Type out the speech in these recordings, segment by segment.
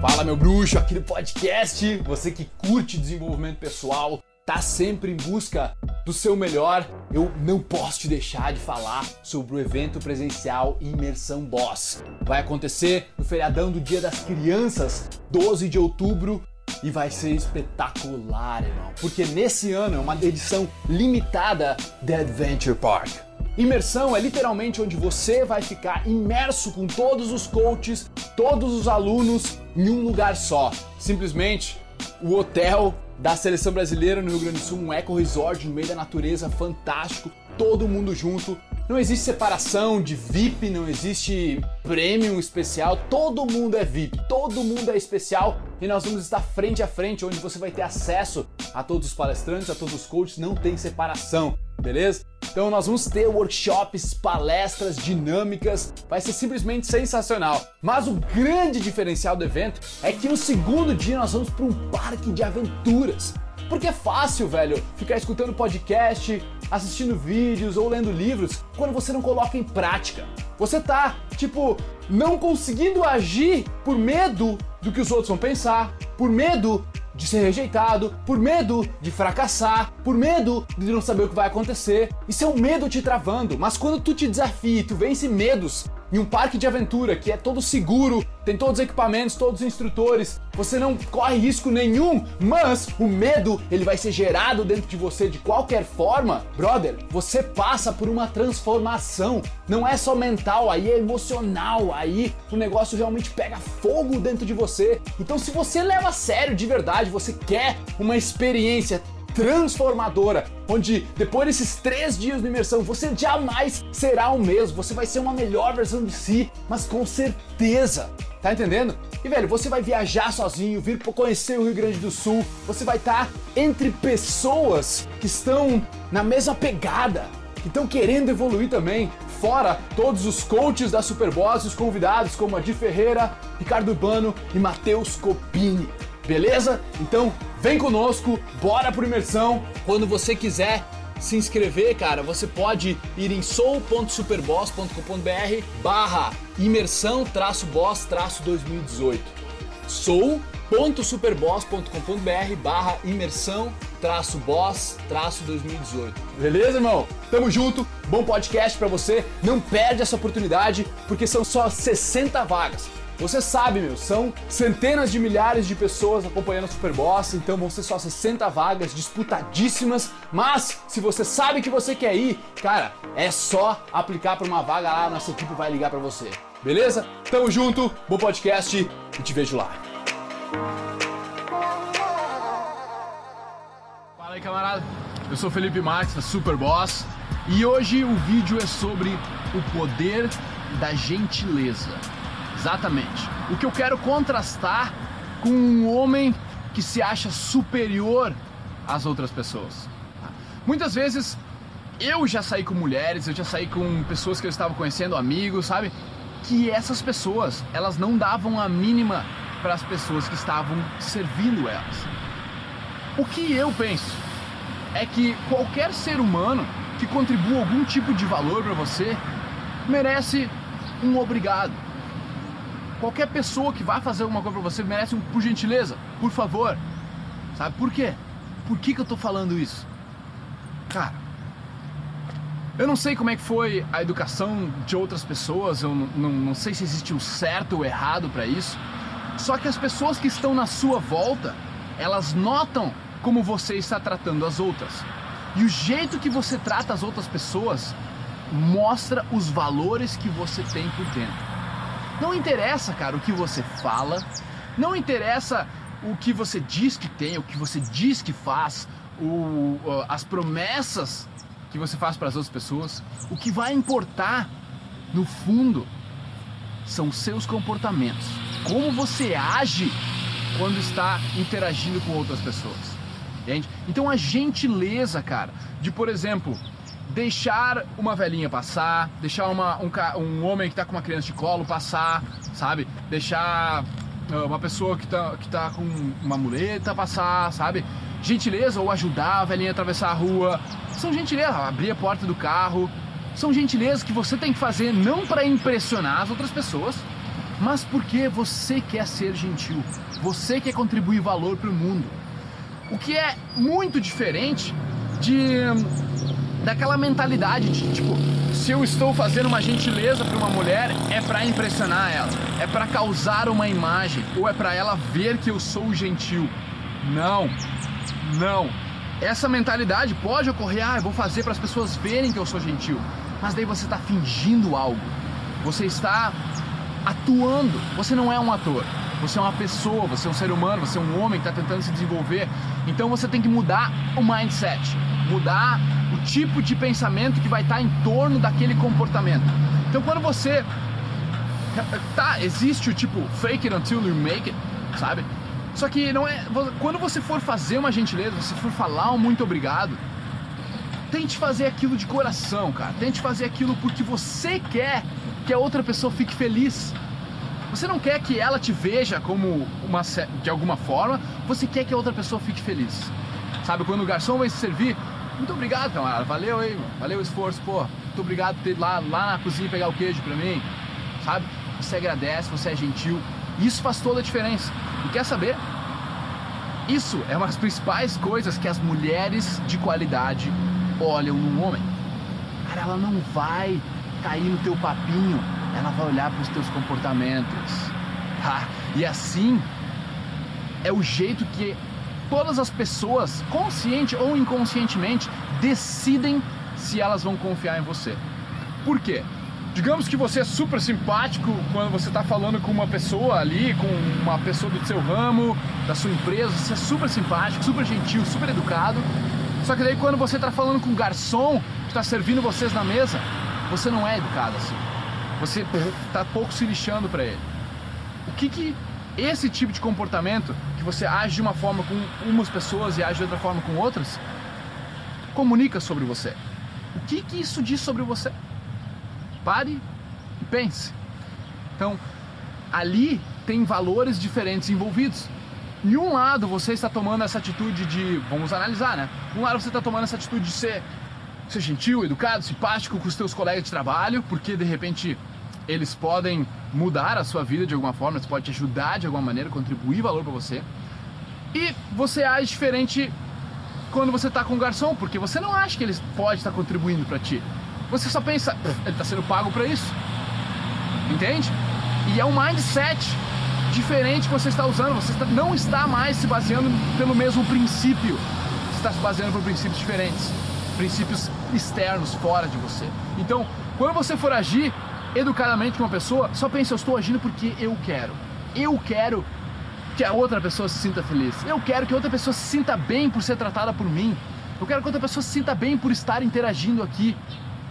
Fala meu bruxo, aqui no podcast, você que curte desenvolvimento pessoal, tá sempre em busca do seu melhor, eu não posso te deixar de falar sobre o evento presencial Imersão Boss. Vai acontecer no feriadão do Dia das Crianças, 12 de outubro, e vai ser espetacular, irmão, porque nesse ano é uma edição limitada de Adventure Park. Imersão é literalmente onde você vai ficar imerso com todos os coaches, todos os alunos em um lugar só. Simplesmente o hotel da seleção brasileira no Rio Grande do Sul, um eco resort no meio da natureza fantástico, todo mundo junto. Não existe separação de VIP, não existe premium especial, todo mundo é VIP, todo mundo é especial e nós vamos estar frente a frente, onde você vai ter acesso a todos os palestrantes, a todos os coaches, não tem separação, beleza? Então nós vamos ter workshops, palestras dinâmicas, vai ser simplesmente sensacional. Mas o grande diferencial do evento é que no segundo dia nós vamos para um parque de aventuras. Porque é fácil, velho, ficar escutando podcast, assistindo vídeos ou lendo livros quando você não coloca em prática. Você tá, tipo, não conseguindo agir por medo do que os outros vão pensar, por medo de ser rejeitado, por medo de fracassar, por medo de não saber o que vai acontecer. Isso é um medo te travando, mas quando tu te desafia e tu vence medos em um parque de aventura que é todo seguro, tem todos os equipamentos, todos os instrutores, você não corre risco nenhum, mas o medo ele vai ser gerado dentro de você de qualquer forma, brother. Você passa por uma transformação, não é só mental, aí é emocional, aí o negócio realmente pega fogo dentro de você. Então, se você leva a sério de verdade, você quer uma experiência transformadora, onde depois desses três dias de imersão você jamais será o mesmo, você vai ser uma melhor versão de si, mas com certeza. Tá entendendo? E velho, você vai viajar sozinho, vir conhecer o Rio Grande do Sul, você vai estar tá entre pessoas que estão na mesma pegada, que estão querendo evoluir também. Fora todos os coaches da Superboss e os convidados como Adi Ferreira, Ricardo Urbano e Matheus Copini. Beleza? Então vem conosco, bora pro imersão. Quando você quiser se inscrever, cara, você pode ir em soul.superboss.com.br barra imersão traço boss traço 2018. soul.superboss.com.br barra imersão traço boss traço 2018. Beleza, irmão? Tamo junto, bom podcast para você. Não perde essa oportunidade porque são só 60 vagas. Você sabe, meu, são centenas de milhares de pessoas acompanhando o Superboss, então vão ser só 60 vagas disputadíssimas, mas se você sabe que você quer ir, cara, é só aplicar para uma vaga lá, nossa equipe vai ligar para você. Beleza? Tamo junto, bom podcast e te vejo lá. Fala aí, camarada. Eu sou Felipe Marques, da Superboss, e hoje o vídeo é sobre o poder da gentileza. Exatamente. O que eu quero contrastar com um homem que se acha superior às outras pessoas. Muitas vezes eu já saí com mulheres, eu já saí com pessoas que eu estava conhecendo, amigos, sabe? Que essas pessoas, elas não davam a mínima para as pessoas que estavam servindo elas. O que eu penso é que qualquer ser humano que contribua algum tipo de valor para você merece um obrigado Qualquer pessoa que vá fazer alguma coisa pra você merece um por gentileza, por favor. Sabe por quê? Por que, que eu tô falando isso? Cara, eu não sei como é que foi a educação de outras pessoas, eu não, não, não sei se existe um certo ou errado para isso. Só que as pessoas que estão na sua volta, elas notam como você está tratando as outras. E o jeito que você trata as outras pessoas mostra os valores que você tem por dentro. Não interessa, cara, o que você fala, não interessa o que você diz que tem, o que você diz que faz, o, as promessas que você faz para as outras pessoas. O que vai importar, no fundo, são seus comportamentos. Como você age quando está interagindo com outras pessoas. Entende? Então a gentileza, cara, de por exemplo, deixar uma velhinha passar, deixar uma, um, um homem que está com uma criança de colo passar, sabe? Deixar uh, uma pessoa que está que tá com uma muleta passar, sabe? Gentileza ou ajudar a velhinha a atravessar a rua. São gentileza, abrir a porta do carro. São gentilezas que você tem que fazer não para impressionar as outras pessoas, mas porque você quer ser gentil, você quer contribuir valor para o mundo. O que é muito diferente de daquela mentalidade de tipo, se eu estou fazendo uma gentileza para uma mulher é para impressionar ela, é para causar uma imagem ou é para ela ver que eu sou gentil. Não. Não. Essa mentalidade pode ocorrer, ah, eu vou fazer para as pessoas verem que eu sou gentil. Mas daí você está fingindo algo. Você está atuando. Você não é um ator. Você é uma pessoa, você é um ser humano, você é um homem que está tentando se desenvolver. Então você tem que mudar o mindset, mudar o tipo de pensamento que vai estar em torno daquele comportamento. Então quando você tá, existe o tipo fake it until you make it, sabe? Só que não é. Quando você for fazer uma gentileza, você for falar um muito obrigado, tente fazer aquilo de coração, cara. Tente fazer aquilo porque você quer que a outra pessoa fique feliz. Você não quer que ela te veja como uma de alguma forma, você quer que a outra pessoa fique feliz. Sabe, quando o garçom vai se servir, muito obrigado, camarada. Valeu aí, valeu o esforço, pô. Muito obrigado por ter ido lá, lá na cozinha pegar o queijo pra mim. Sabe? Você agradece, você é gentil. Isso faz toda a diferença. E quer saber? Isso é uma das principais coisas que as mulheres de qualidade olham num homem. Cara, ela não vai cair no teu papinho, ela vai olhar para os teus comportamentos. Tá? E assim é o jeito que todas as pessoas, consciente ou inconscientemente, decidem se elas vão confiar em você. Por quê? Digamos que você é super simpático quando você está falando com uma pessoa ali, com uma pessoa do seu ramo, da sua empresa, você é super simpático, super gentil, super educado. Só que daí quando você está falando com o garçom que está servindo vocês na mesa, você não é educado assim. Você está pouco se lixando para ele. O que que esse tipo de comportamento, você age de uma forma com umas pessoas e age de outra forma com outras, comunica sobre você? O que que isso diz sobre você? Pare e pense. Então, ali tem valores diferentes envolvidos. Em um lado você está tomando essa atitude de, vamos analisar, né? Um lado você está tomando essa atitude de ser, ser gentil, educado, simpático com os teus colegas de trabalho, porque de repente eles podem mudar a sua vida de alguma forma, eles podem te ajudar de alguma maneira, contribuir valor para você. E você age diferente quando você está com o garçom, porque você não acha que ele pode estar contribuindo para ti. Você só pensa, ele está sendo pago para isso. Entende? E é um mindset diferente que você está usando. Você não está mais se baseando pelo mesmo princípio. Você está se baseando por princípios diferentes. Princípios externos, fora de você. Então, quando você for agir educadamente com uma pessoa, só pense, eu estou agindo porque eu quero. Eu quero que a outra pessoa se sinta feliz. Eu quero que a outra pessoa se sinta bem por ser tratada por mim. Eu quero que a outra pessoa se sinta bem por estar interagindo aqui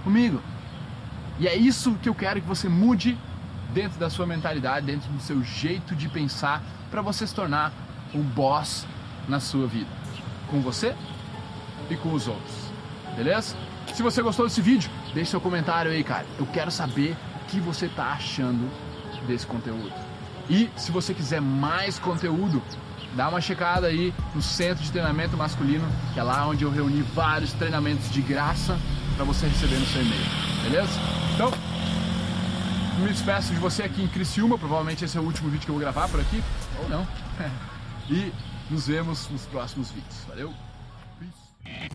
comigo. E é isso que eu quero que você mude dentro da sua mentalidade, dentro do seu jeito de pensar, para você se tornar um boss na sua vida, com você e com os outros. Beleza? Se você gostou desse vídeo, deixe seu comentário aí, cara. Eu quero saber que você está achando desse conteúdo. E se você quiser mais conteúdo, dá uma checada aí no Centro de Treinamento Masculino, que é lá onde eu reuni vários treinamentos de graça para você receber no seu e-mail, beleza? Então, me despeço de você aqui em Criciúma, provavelmente esse é o último vídeo que eu vou gravar por aqui, ou não. e nos vemos nos próximos vídeos. Valeu! E